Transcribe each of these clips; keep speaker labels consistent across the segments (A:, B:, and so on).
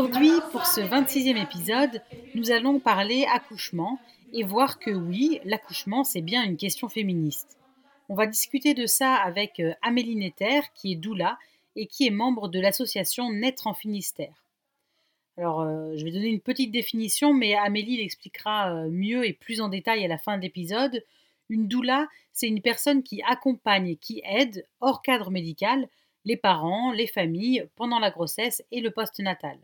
A: Aujourd'hui, pour ce 26e épisode, nous allons parler accouchement et voir que oui, l'accouchement, c'est bien une question féministe. On va discuter de ça avec euh, Amélie Netter, qui est doula et qui est membre de l'association Naître en Finistère. Alors, euh, je vais donner une petite définition, mais Amélie l'expliquera euh, mieux et plus en détail à la fin de l'épisode. Une doula, c'est une personne qui accompagne et qui aide, hors cadre médical, les parents, les familles, pendant la grossesse et le postnatal.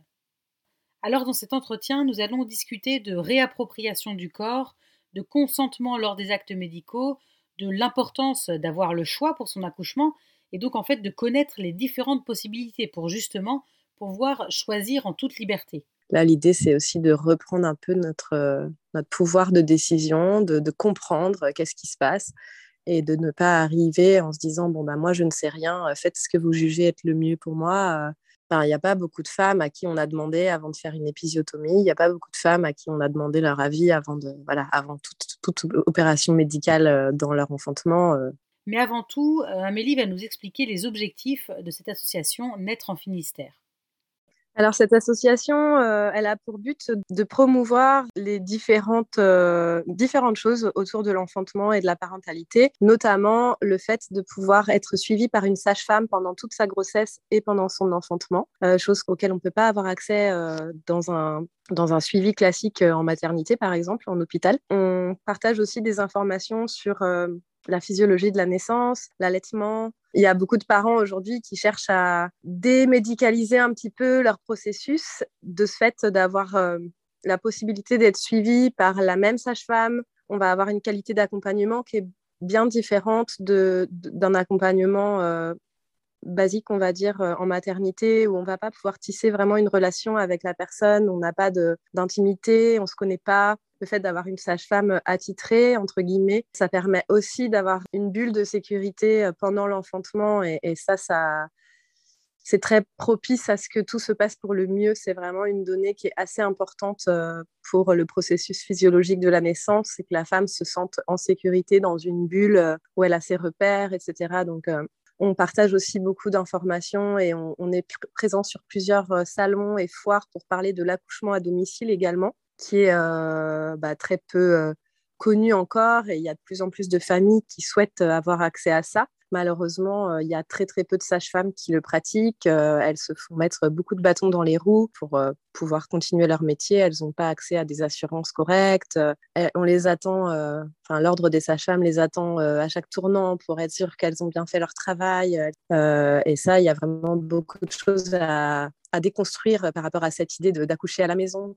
A: Alors dans cet entretien, nous allons discuter de réappropriation du corps, de consentement lors des actes médicaux, de l'importance d'avoir le choix pour son accouchement et donc en fait de connaître les différentes possibilités pour justement pouvoir choisir en toute liberté.
B: Là, l'idée, c'est aussi de reprendre un peu notre, euh, notre pouvoir de décision, de, comprendre euh, qu'est-ce qui se passe et de ne pas arriver en se disant, bon, bah, moi, je ne sais rien, euh, faites ce que vous jugez être le mieux pour moi. Il n'y a pas beaucoup de femmes à qui on a demandé avant de faire une épisiotomie. Il n'y a pas beaucoup de femmes à qui on a demandé leur avis avant, de, voilà, avant toute, toute opération médicale euh, dans leur enfantement. euh.
A: Mais avant tout, euh, Amélie va nous expliquer les objectifs de cette association Naître en Finistère.
B: Alors, cette association, euh, elle a pour but de promouvoir les différentes, euh, différentes choses autour de l'enfantement et de la parentalité, notamment le fait de pouvoir être suivi par une sage-femme pendant toute sa grossesse et pendant son enfantement, euh, chose auquel on ne peut pas avoir accès dans un dans un suivi classique en maternité, par exemple, en hôpital. On partage aussi des informations sur la physiologie de la naissance, l'allaitement. Il y a beaucoup de parents aujourd'hui qui cherchent à démédicaliser un petit peu leur processus, de ce fait d'avoir euh, la possibilité d'être suivi par la même sage-femme. On va avoir une qualité d'accompagnement qui est bien différente de- d'un accompagnement euh, basique, on va dire, euh, en maternité, où on va pas pouvoir tisser vraiment une relation avec la personne, on n'a pas d'intimité, on se connaît pas. Le fait d'avoir une sage-femme attitrée, entre guillemets, ça permet aussi d'avoir une bulle de sécurité euh, pendant l'enfantement et, ça, ça, c'est très propice à ce que tout se passe pour le mieux. C'est vraiment une donnée qui est assez importante euh, pour le processus physiologique de la naissance, c'est que la femme se sente en sécurité dans une bulle euh, où elle a ses repères, etc. Donc, euh, on partage aussi beaucoup d'informations et on, est pr- présent sur plusieurs euh, salons et foires pour parler de l'accouchement à domicile également, qui est euh, bah, très peu euh, connu encore et il y a de plus en plus de familles qui souhaitent euh, avoir accès à ça. Malheureusement, il y a très très peu de sages-femmes qui le pratiquent. Elles se font mettre beaucoup de bâtons dans les roues pour pouvoir continuer leur métier. Elles n'ont pas accès à des assurances correctes. On les attend, l'ordre des sages-femmes les attend à chaque tournant pour être sûr qu'elles ont bien fait leur travail. Et ça, il y a vraiment beaucoup de choses à, déconstruire par rapport à cette idée d'accoucher à la maison.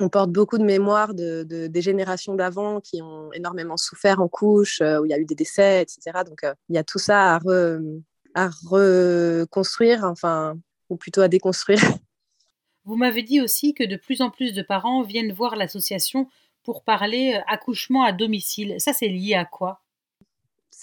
B: On porte beaucoup de mémoires de, de- des générations d'avant qui ont énormément souffert en couche, euh, où il y a eu des décès, etc. Donc, euh, il y a tout ça à, re- à reconstruire, enfin, ou plutôt à déconstruire.
A: Vous m'avez dit aussi que de plus en plus de parents viennent voir l'association pour parler euh, accouchement à domicile. Ça, c'est lié à quoi?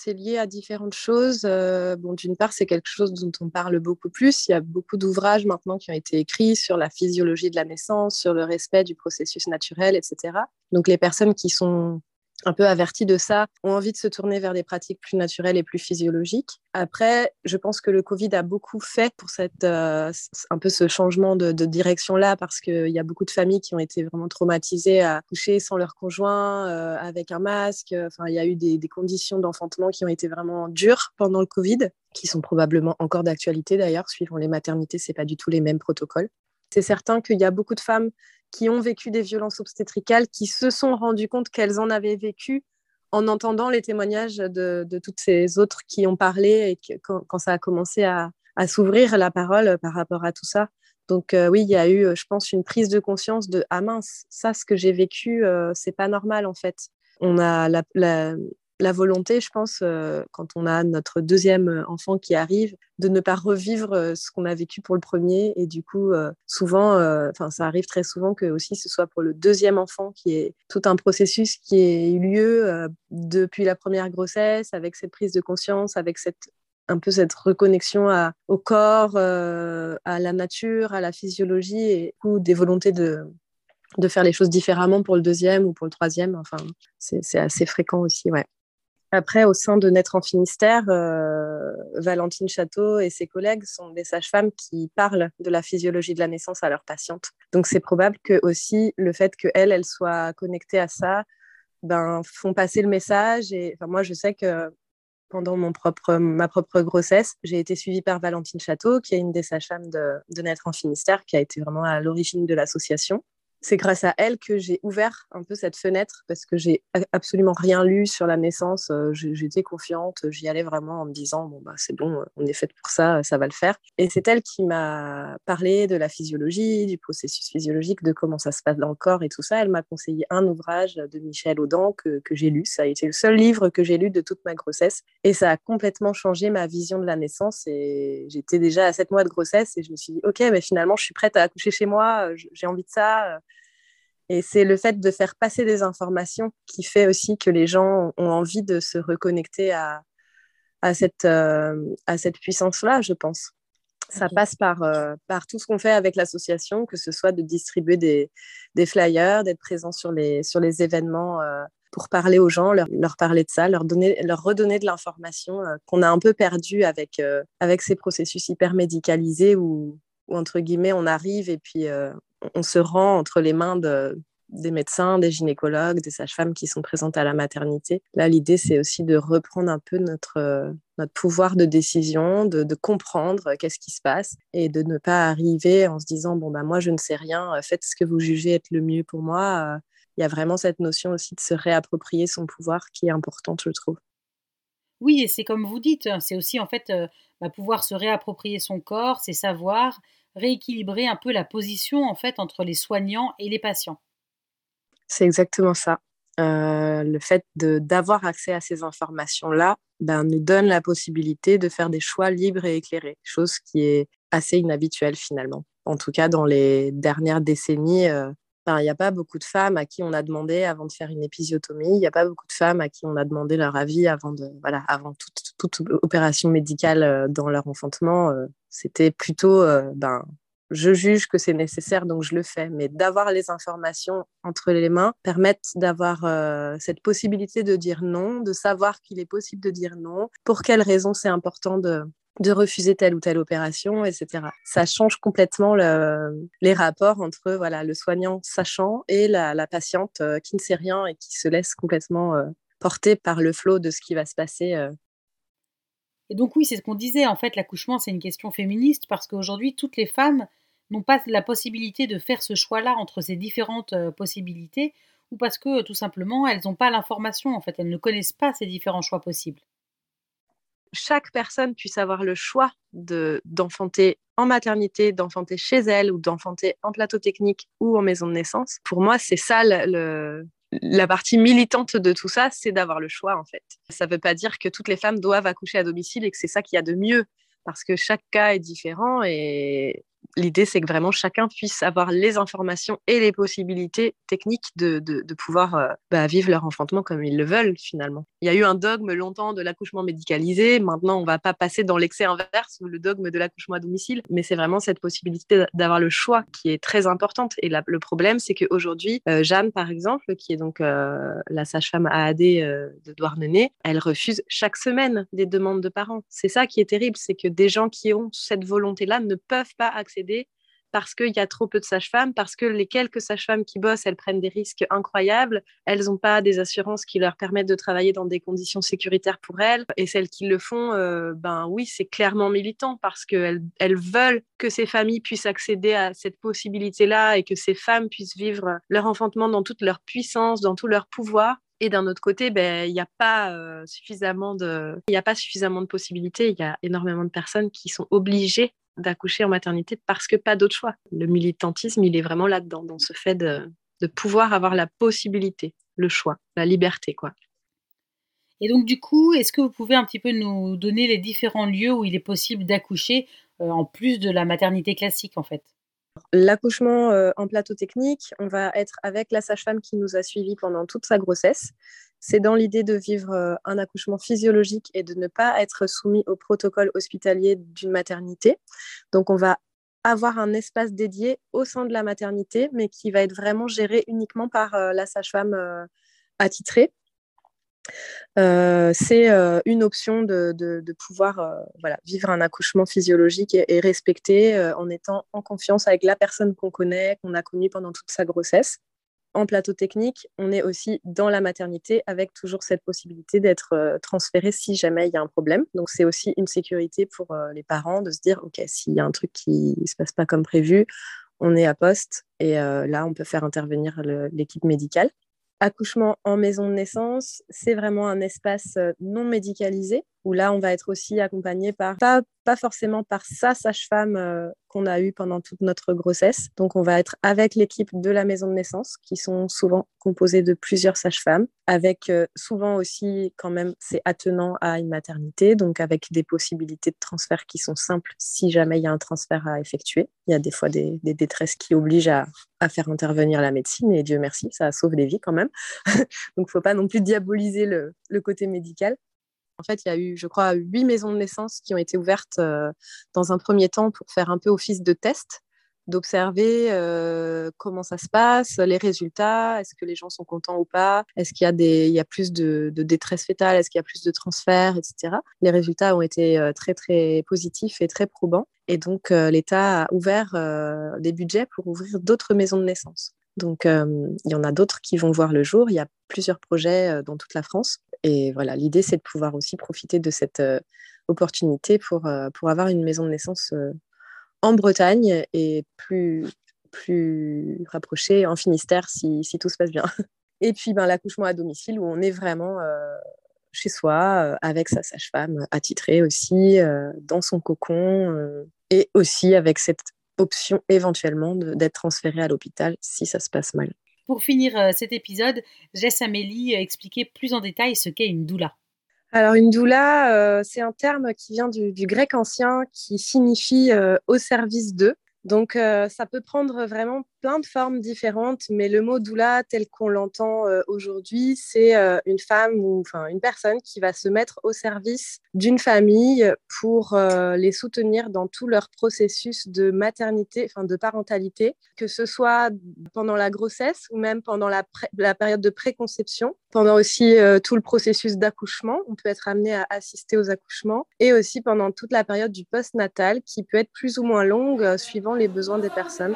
B: C'est lié à différentes choses. Euh, bon, d'une part, c'est quelque chose dont on parle beaucoup plus. Il y a beaucoup d'ouvrages maintenant qui ont été écrits sur la physiologie de la naissance, sur le respect du processus naturel, etc. Donc, les personnes qui sont un peu averties de ça ont envie de se tourner vers des pratiques plus naturelles et plus physiologiques. Après, je pense que le Covid a beaucoup fait pour cette, euh, un peu ce changement de, de direction-là, parce qu'il y a beaucoup de familles qui ont été vraiment traumatisées à coucher sans leur conjoint, euh, avec un masque. Enfin, il y a eu des, des conditions d'enfantement qui ont été vraiment dures pendant le Covid, qui sont probablement encore d'actualité d'ailleurs, suivant les maternités, c'est pas du tout les mêmes protocoles. C'est certain qu'il y a beaucoup de femmes qui ont vécu des violences obstétricales, qui se sont rendues compte qu'elles en avaient vécu en entendant les témoignages de, toutes ces autres qui ont parlé et quand, ça a commencé à, s'ouvrir la parole par rapport à tout ça. Donc euh, oui, il y a eu, je pense, une prise de conscience de ah mince, ça, ce que j'ai vécu, euh, c'est pas normal en fait. On a la, la volonté, je pense, euh, quand on a notre deuxième enfant qui arrive, de ne pas revivre euh, ce qu'on a vécu pour le premier. Et du coup, euh, souvent, ça arrive très souvent que aussi ce soit pour le deuxième enfant qui est tout un processus qui eu lieu depuis la première grossesse, avec cette prise de conscience, avec cette un peu cette reconnexion au corps, à la nature, à la physiologie et ou des volontés de, de faire les choses différemment pour le deuxième ou pour le troisième. Enfin, c'est assez fréquent aussi, ouais. Après, au sein de Naître en Finistère, euh, Valentine Château et ses collègues sont des sages-femmes qui parlent de la physiologie de la naissance à leurs patientes. Donc, c'est probable que aussi le fait qu'elles, elles soient connectées à ça, ben, font passer le message. Et moi, je sais que pendant mon propre, ma propre grossesse, j'ai été suivie par Valentine Château, qui est une des sages-femmes de, de Naître en Finistère, qui a été vraiment à l'origine de l'association c'est grâce à elle que j'ai ouvert un peu cette fenêtre parce que j'ai absolument rien lu sur la naissance. Euh, j'étais confiante, j'y allais vraiment en me disant bon bah c'est bon, on est fait pour ça, ça va le faire. Et c'est elle qui m'a parlé de la physiologie, du processus physiologique, de comment ça se passe dans le corps et tout ça. Elle m'a conseillé un ouvrage de Michel Audin que, j'ai lu. Ça a été le seul livre que j'ai lu de toute ma grossesse et ça a complètement changé ma vision de la naissance. Et j'étais déjà à 7 mois de grossesse et je me suis dit ok mais finalement je suis prête à accoucher chez moi, j'ai envie de ça et c'est le fait de faire passer des informations qui fait aussi que les gens ont envie de se reconnecter à, à cette, euh, à cette puissance-là, je pense. Ça passe par, euh, par tout ce qu'on fait avec l'association, que ce soit de distribuer des, des flyers, d'être présent sur les, sur les événements euh, pour parler aux gens, leur, leur, parler de ça, leur, donner, leur redonner de l'information qu'on a un peu perdu avec, avec ces processus hyper médicalisés où, où, entre guillemets, on arrive et puis on se rend entre les mains de, des médecins, des gynécologues, des sages-femmes qui sont présentes à la maternité. Là, l'idée, c'est aussi de reprendre un peu notre, euh, notre pouvoir de décision, de, comprendre qu'est-ce qui se passe et de ne pas arriver en se disant, bon, bah, moi, je ne sais rien, euh, faites ce que vous jugez être le mieux pour moi. Euh, il y a vraiment cette notion aussi de se réapproprier son pouvoir qui est importante, je trouve.
A: Oui, et c'est comme vous dites, hein, c'est aussi en fait bah, pouvoir se réapproprier son corps, ses savoirs, rééquilibrer un peu la position en fait entre les soignants et les patients.
B: C'est exactement ça. Euh, le fait d'avoir accès à ces informations-là ben, nous donne la possibilité de faire des choix libres et éclairés, chose qui est assez inhabituelle finalement. En tout cas, dans les dernières décennies, euh, il n'y a pas beaucoup de femmes à qui on a demandé avant de faire une épisiotomie, il n'y a pas beaucoup de femmes à qui on a demandé leur avis avant, de, voilà, avant toute, opération médicale euh, dans leur enfantement. C'était plutôt ben, je juge que c'est nécessaire, donc je le fais. Mais d'avoir les informations entre les mains permettent d'avoir euh, cette possibilité de dire non, de savoir qu'il est possible de dire non, pour quelles raisons c'est important de, de refuser telle ou telle opération, etc. Ça change complètement les rapports entre voilà, le soignant sachant et la, patiente euh, qui ne sait rien et qui se laisse complètement euh, porter par le flot de ce qui va se passer
A: et donc oui, c'est ce qu'on disait, en fait, l'accouchement, c'est une question féministe parce qu'aujourd'hui, toutes les femmes n'ont pas la possibilité de faire ce choix-là entre ces différentes euh, possibilités, ou parce que tout simplement, elles n'ont pas l'information, en fait, elles ne connaissent pas ces différents choix possibles.
B: Chaque personne puisse avoir le choix de, d'enfanter en maternité, d'enfanter chez elle ou d'enfanter en plateau technique ou en maison de naissance. Pour moi, c'est ça la partie militante de tout ça, c'est d'avoir le choix en fait. Ça ne veut pas dire que toutes les femmes doivent accoucher à domicile et que c'est ça qu'il y a de mieux, parce que chaque cas est différent et l'idée, c'est que vraiment chacun puisse avoir les informations et les possibilités techniques de, de, pouvoir euh, bah, vivre leur enfantement comme ils le veulent finalement. Il y a eu un dogme longtemps de l'accouchement médicalisé. Maintenant, on va pas passer dans l'excès inverse ou le dogme de l'accouchement à domicile, mais c'est vraiment cette possibilité d'avoir le choix qui est très importante. Et le problème, c'est qu'aujourd'hui, euh, Jeanne, par exemple, qui est donc euh, la sage-femme AAD de Douarnenez, elle refuse chaque semaine des demandes de parents. C'est ça qui est terrible, c'est que des gens qui ont cette volonté-là ne peuvent pas accéder parce qu'il y a trop peu de sages-femmes, parce que les quelques sages-femmes qui bossent, elles prennent des risques incroyables, elles n'ont pas des assurances qui leur permettent de travailler dans des conditions sécuritaires pour elles, et celles qui le font, euh, ben oui, c'est clairement militant, parce qu'elles elles veulent que ces familles puissent accéder à cette possibilité-là et que ces femmes puissent vivre leur enfantement dans toute leur puissance, dans tout leur pouvoir. Et d'un autre côté, ben, il n'y a euh, de, il a pas suffisamment de possibilités. Il y a énormément de personnes qui sont obligées d'accoucher en maternité parce que pas d'autre choix. Le militantisme, il est vraiment là-dedans, dans ce fait de, pouvoir avoir la possibilité, le choix, la liberté, quoi.
A: Et donc du coup, est-ce que vous pouvez un petit peu nous donner les différents lieux où il est possible d'accoucher euh, en plus de la maternité classique en fait?
B: L'accouchement euh, en plateau technique, on va être avec la sage-femme qui nous a suivis pendant toute sa grossesse. C'est dans l'idée de vivre euh, un accouchement physiologique et de ne pas être soumis au protocole hospitalier d'une maternité. Donc on va avoir un espace dédié au sein de la maternité, mais qui va être vraiment géré uniquement par la sage-femme attitrée. Euh, c'est euh, une option de, pouvoir euh, vivre un accouchement physiologique et, respecté en étant en confiance avec la personne qu'on connaît, qu'on a connue pendant toute sa grossesse. En plateau technique, on est aussi dans la maternité avec toujours cette possibilité d'être transféré si jamais il y a un problème. Donc c'est aussi une sécurité pour les parents de se dire, OK, s'il y a un truc qui ne se passe pas comme prévu, on est à poste et là, on peut faire intervenir l'équipe médicale accouchement en maison de naissance, c'est vraiment un espace euh, non médicalisé où là, on va être aussi accompagné par, pas, forcément par sa sage-femme euh, qu'on a eue pendant toute notre grossesse. Donc, on va être avec l'équipe de la maison de naissance, qui sont souvent composées de plusieurs sages-femmes, avec euh, souvent aussi, quand même, c'est attenant à une maternité, donc avec des possibilités de transfert qui sont simples si jamais il y a un transfert à effectuer. Il y a des fois des, détresses qui obligent à, faire intervenir la médecine, et Dieu merci, ça sauve des vies quand même. donc, il ne faut pas non plus diaboliser le côté médical. En fait, il y a eu, je crois, huit maisons de naissance qui ont été ouvertes euh, dans un premier temps pour faire un peu office de test, d'observer euh, comment ça se passe, les résultats, est-ce que les gens sont contents ou pas, est-ce qu'il y a, plus de, détresse fétale, est-ce qu'il y a plus de transferts, etc. Les résultats ont été euh, très, très positifs et très probants. Et donc, l'État a ouvert des budgets pour ouvrir d'autres maisons de naissance. Donc, il y en a d'autres qui vont voir le jour. Il y a plusieurs projets dans toute la France. Et voilà, l'idée, c'est de pouvoir aussi profiter de cette opportunité pour, pour avoir une maison de naissance en Bretagne et plus, plus rapprochée en Finistère si, si tout se passe bien. Et puis, ben, l'accouchement à domicile où on est vraiment chez soi, avec sa sage-femme attitrée aussi, dans son cocon, et aussi avec cette option éventuellement d'être transféré à l'hôpital si ça se passe mal.
A: Pour finir euh, cet épisode, je laisse Amélie euh, expliquer plus en détail ce qu'est une doula.
B: Alors une doula, euh, c'est un terme qui vient du, grec ancien qui signifie au service d'eux. Donc, ça peut prendre vraiment plein de formes différentes, mais le mot doula, tel qu'on l'entend euh, aujourd'hui, c'est euh, une femme ou enfin une personne qui va se mettre au service d'une famille pour les soutenir dans tout leur processus de maternité, enfin de parentalité, que ce soit pendant la grossesse ou même pendant la période de préconception, pendant aussi tout le processus d'accouchement. On peut être amené à assister aux accouchements et aussi pendant toute la période du post-natal qui peut être plus ou moins longue suivant les besoins des personnes.